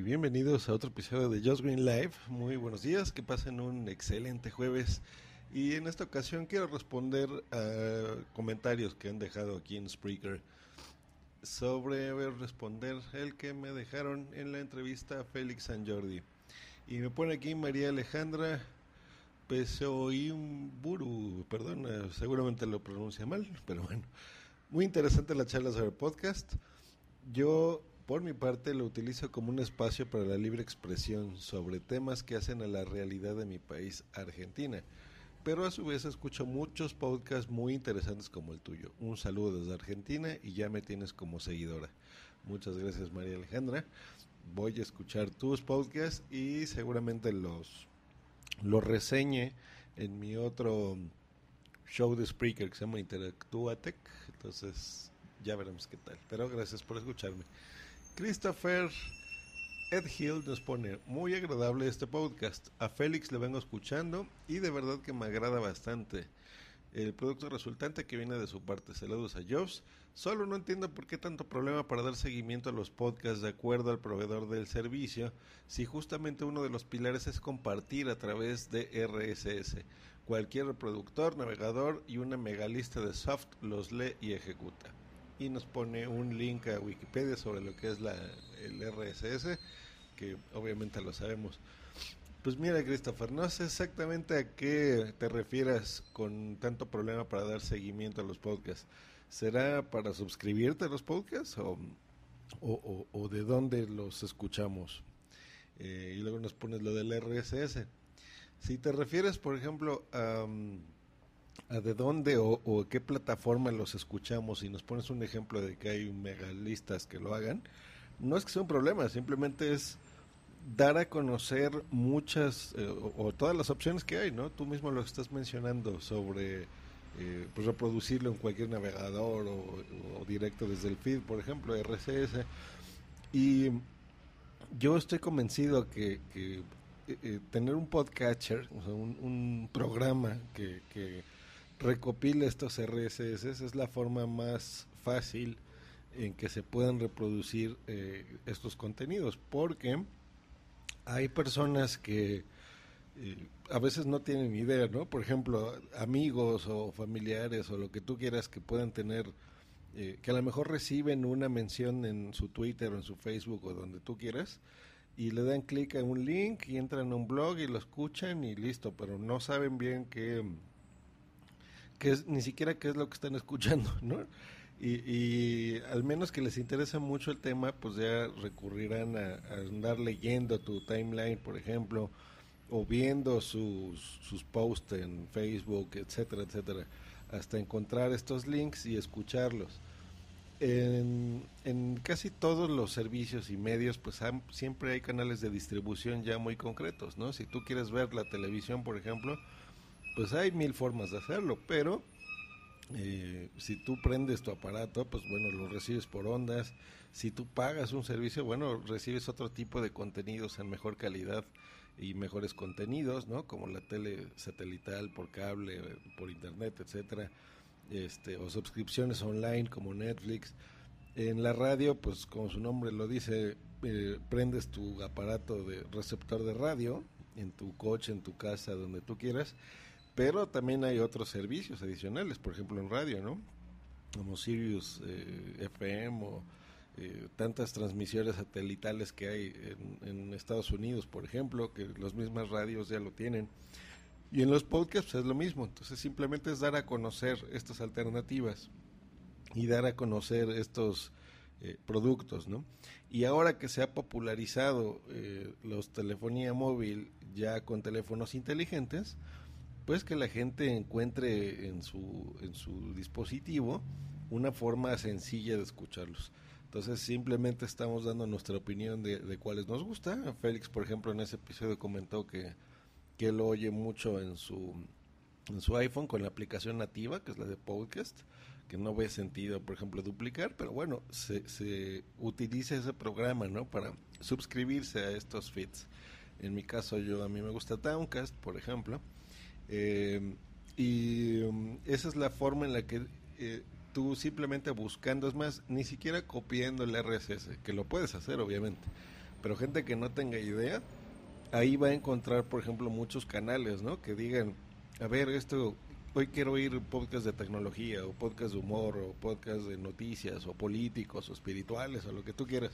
Bienvenidos a otro episodio de Just Green Live. Muy buenos días, que pasen un excelente jueves. Y en esta ocasión quiero responder a comentarios que han dejado aquí en Spreaker sobre responder el que me dejaron en la entrevista a Félix San Jordi. Y me pone aquí María Alejandra Pesoimburu, perdón, eh, seguramente lo pronuncia mal, pero bueno. Muy interesante la charla sobre podcast. Yo, por mi parte, lo utilizo como un espacio para la libre expresión sobre temas que hacen a la realidad de mi país, Argentina. Pero a su vez escucho muchos podcasts muy interesantes como el tuyo. Un saludo desde Argentina y ya me tienes como seguidora. Muchas gracias María Alejandra. Voy a escuchar tus podcasts y seguramente los, los reseñe en mi otro show de Spreaker que se llama Interactuatec. Entonces ya veremos qué tal. Pero gracias por escucharme. Christopher Ed Hill nos pone, muy agradable este podcast. A Félix le vengo escuchando y de verdad que me agrada bastante. El producto resultante que viene de su parte. Saludos a Jobs. Solo no entiendo por qué tanto problema para dar seguimiento a los podcasts de acuerdo al proveedor del servicio, si justamente uno de los pilares es compartir a través de RSS. Cualquier reproductor, navegador y una megalista de soft los lee y ejecuta y nos pone un link a Wikipedia sobre lo que es la, el RSS, que obviamente lo sabemos. Pues mira, Christopher, no sé exactamente a qué te refieras con tanto problema para dar seguimiento a los podcasts. ¿Será para suscribirte a los podcasts o, o, o, de dónde los escuchamos? Eh, y luego nos pones lo del RSS. Si te refieres, por ejemplo, a a de dónde o, qué plataforma los escuchamos y nos pones un ejemplo de que hay megalistas que lo hagan, no es que sea un problema, simplemente es dar a conocer muchas eh, o, todas las opciones que hay, ¿no? Tú mismo lo estás mencionando sobre eh, pues reproducirlo en cualquier navegador o, directo desde el feed, por ejemplo, RCS. Y yo estoy convencido que, eh, tener un podcatcher, o sea, un, programa que recopila estos RSS es la forma más fácil en que se puedan reproducir eh, estos contenidos porque hay personas que eh, a veces no tienen idea, ¿no? Por ejemplo, amigos o familiares o lo que tú quieras que puedan tener, eh, que a lo mejor reciben una mención en su Twitter o en su Facebook o donde tú quieras y le dan clic a un link y entran a un blog y lo escuchan y listo, pero no saben bien qué que es, ni siquiera qué es lo que están escuchando, ¿no? Y, al menos que les interese mucho el tema, pues ya recurrirán a, andar leyendo tu timeline, por ejemplo, o viendo sus, sus posts en Facebook, etcétera, etcétera, hasta encontrar estos links y escucharlos. En, en casi todos los servicios y medios, pues siempre hay canales de distribución ya muy concretos, ¿no? Si tú quieres ver la televisión, por ejemplo, pues hay mil formas de hacerlo, pero eh, si tú prendes tu aparato, pues bueno, lo recibes por ondas. Si tú pagas un servicio, bueno, recibes otro tipo de contenidos en mejor calidad y mejores contenidos, ¿no? Como la tele satelital por cable, por internet, etcétera, este, o suscripciones online como Netflix. En la radio, pues como su nombre lo dice, eh, prendes tu aparato de receptor de radio en tu coche, en tu casa, donde tú quieras pero también hay otros servicios adicionales, por ejemplo en radio, ¿no? Como Sirius eh, FM o eh, tantas transmisiones satelitales que hay en, Estados Unidos, por ejemplo, que las mismas radios ya lo tienen. Y en los podcasts es lo mismo, entonces simplemente es dar a conocer estas alternativas y dar a conocer estos eh, productos, ¿no? Y ahora que se ha popularizado los telefonía móvil ya con teléfonos inteligentes, pues que la gente encuentre en su, en su dispositivo una forma sencilla de escucharlos. Entonces simplemente estamos dando nuestra opinión de, cuáles nos gusta. Félix, por ejemplo, en ese episodio comentó que, que él oye mucho en su, en su iPhone con la aplicación nativa, que es la de podcast, que no ve sentido, por ejemplo, duplicar, pero bueno, se, se utiliza ese programa, ¿no? Para suscribirse a estos feeds. En mi caso, yo a mí me gusta Downcast, por ejemplo. Eh, y um, esa es la forma en la que eh, tú simplemente buscando, es más, ni siquiera copiando el RSS, que lo puedes hacer obviamente, pero gente que no tenga idea, ahí va a encontrar, por ejemplo, muchos canales, ¿no? Que digan, a ver, esto, hoy quiero oír podcast de tecnología, o podcast de humor, o podcast de noticias, o políticos, o espirituales, o lo que tú quieras.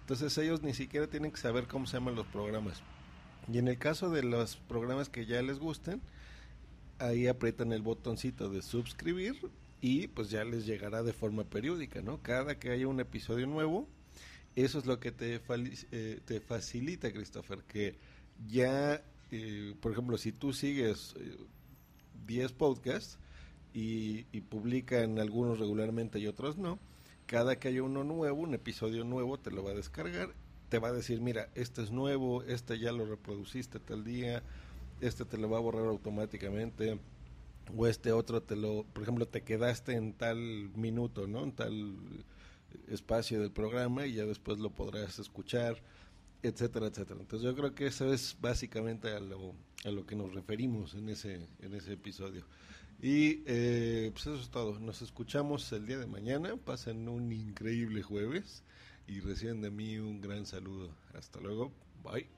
Entonces ellos ni siquiera tienen que saber cómo se llaman los programas. Y en el caso de los programas que ya les gusten, ahí aprietan el botoncito de suscribir y pues ya les llegará de forma periódica, ¿no? Cada que haya un episodio nuevo, eso es lo que te, eh, te facilita, Christopher, que ya, eh, por ejemplo, si tú sigues 10 eh, podcasts y, y publican algunos regularmente y otros no, cada que haya uno nuevo, un episodio nuevo, te lo va a descargar, te va a decir, mira, este es nuevo, este ya lo reproduciste tal día, este te lo va a borrar automáticamente o este otro te lo, por ejemplo, te quedaste en tal minuto, ¿no? En tal espacio del programa y ya después lo podrás escuchar, etcétera, etcétera. Entonces yo creo que eso es básicamente a lo, a lo que nos referimos en ese, en ese episodio. Y eh, pues eso es todo. Nos escuchamos el día de mañana. Pasen un increíble jueves y reciben de mí un gran saludo. Hasta luego. Bye.